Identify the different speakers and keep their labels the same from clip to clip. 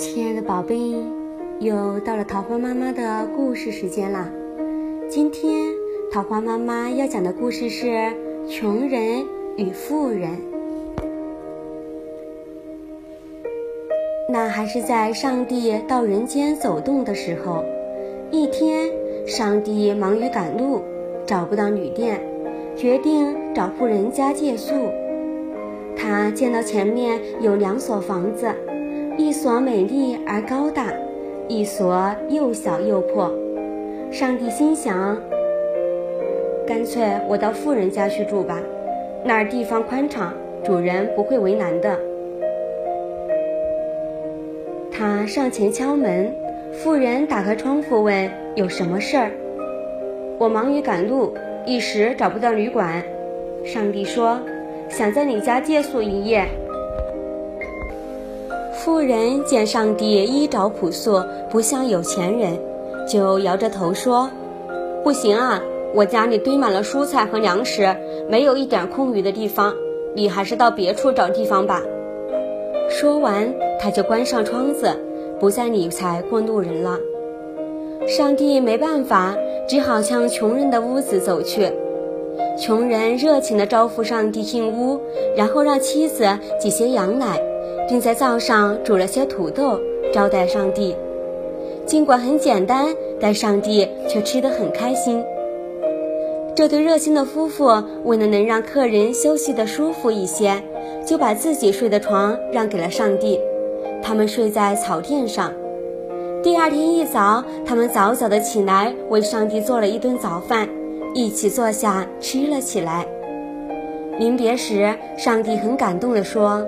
Speaker 1: 亲爱的宝贝，又到了桃花妈妈的故事时间啦！今天桃花妈妈要讲的故事是《穷人与富人》。那还是在上帝到人间走动的时候，一天，上帝忙于赶路，找不到旅店，决定找富人家借宿。他见到前面有两所房子。一所美丽而高大，一所又小又破。上帝心想：干脆我到富人家去住吧，那儿地方宽敞，主人不会为难的。他上前敲门，富人打开窗户问：“有什么事儿？”我忙于赶路，一时找不到旅馆。上帝说：“想在你家借宿一夜。”富人见上帝衣着朴素，不像有钱人，就摇着头说：“不行啊，我家里堆满了蔬菜和粮食，没有一点空余的地方。你还是到别处找地方吧。”说完，他就关上窗子，不再理睬过路人了。上帝没办法，只好向穷人的屋子走去。穷人热情地招呼上帝进屋，然后让妻子挤些羊奶。并在灶上煮了些土豆招待上帝，尽管很简单，但上帝却吃得很开心。这对热心的夫妇为了能让客人休息得舒服一些，就把自己睡的床让给了上帝。他们睡在草垫上。第二天一早，他们早早的起来为上帝做了一顿早饭，一起坐下吃了起来。临别时，上帝很感动地说。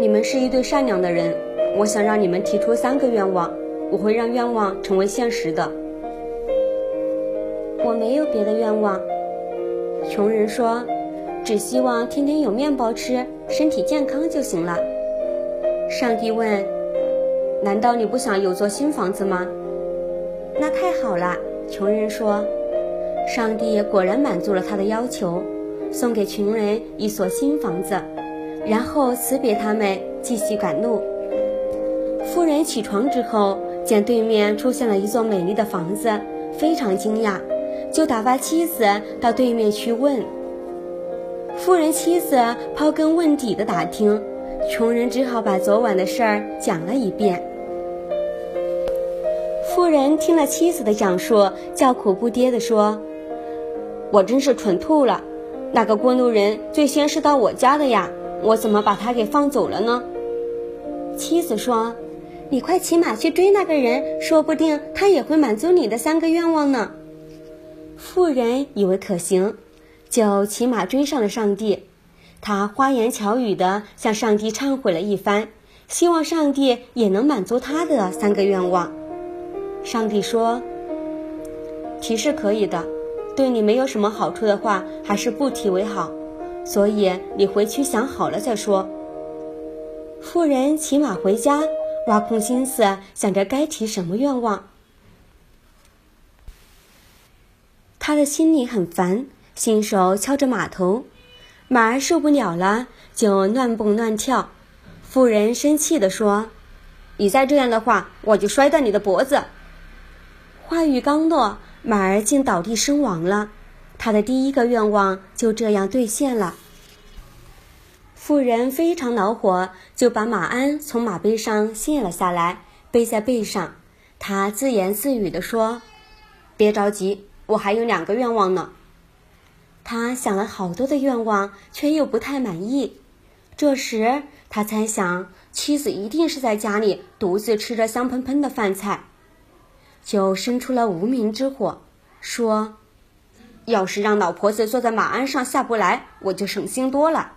Speaker 1: 你们是一对善良的人，我想让你们提出三个愿望，我会让愿望成为现实的。我没有别的愿望，穷人说，只希望天天有面包吃，身体健康就行了。上帝问，难道你不想有座新房子吗？那太好了，穷人说。上帝果然满足了他的要求，送给穷人一所新房子。然后辞别他们，继续赶路。夫人起床之后，见对面出现了一座美丽的房子，非常惊讶，就打发妻子到对面去问。夫人妻子刨根问底的打听，穷人只好把昨晚的事儿讲了一遍。夫人听了妻子的讲述，叫苦不迭地说：“我真是蠢透了，那个过路人最先是到我家的呀。”我怎么把他给放走了呢？妻子说：“你快骑马去追那个人，说不定他也会满足你的三个愿望呢。”妇人以为可行，就骑马追上了上帝。他花言巧语地向上帝忏悔了一番，希望上帝也能满足他的三个愿望。上帝说：“提是可以的，对你没有什么好处的话，还是不提为好。”所以你回去想好了再说。妇人骑马回家，挖空心思想着该提什么愿望。他的心里很烦，新手敲着马头，马儿受不了了，就乱蹦乱跳。妇人生气地说：“你再这样的话，我就摔断你的脖子。”话语刚落，马儿竟倒地身亡了。他的第一个愿望就这样兑现了。妇人非常恼火，就把马鞍从马背上卸了下来，背在背上。他自言自语地说：“别着急，我还有两个愿望呢。”他想了好多的愿望，却又不太满意。这时，他猜想妻子一定是在家里独自吃着香喷喷的饭菜，就生出了无名之火，说。要是让老婆子坐在马鞍上下不来，我就省心多了。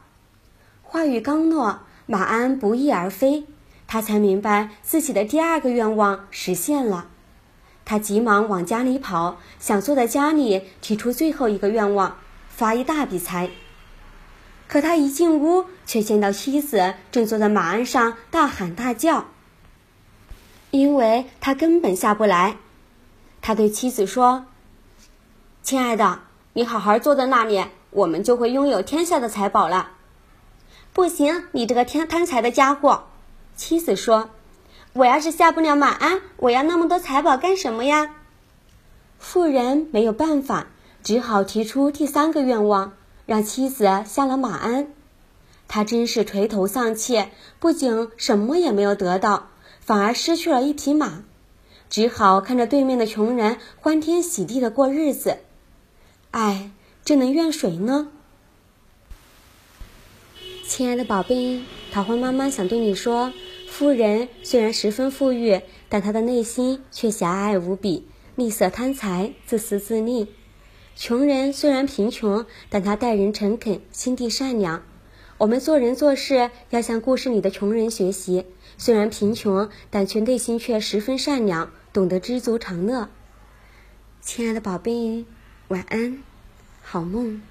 Speaker 1: 话语刚落，马鞍不翼而飞，他才明白自己的第二个愿望实现了。他急忙往家里跑，想坐在家里提出最后一个愿望，发一大笔财。可他一进屋，却见到妻子正坐在马鞍上大喊大叫，因为他根本下不来。他对妻子说。亲爱的，你好好坐在那里，我们就会拥有天下的财宝了。不行，你这个天贪财的家伙！妻子说：“我要是下不了马鞍，我要那么多财宝干什么呀？”妇人没有办法，只好提出第三个愿望，让妻子下了马鞍。他真是垂头丧气，不仅什么也没有得到，反而失去了一匹马，只好看着对面的穷人欢天喜地的过日子。哎，这能怨谁呢？亲爱的宝贝，桃花妈妈想对你说：夫人虽然十分富裕，但她的内心却狭隘无比，吝啬贪财，自私自利。穷人虽然贫穷，但他待人诚恳，心地善良。我们做人做事要向故事里的穷人学习，虽然贫穷，但却内心却十分善良，懂得知足常乐。亲爱的宝贝，晚安，好梦。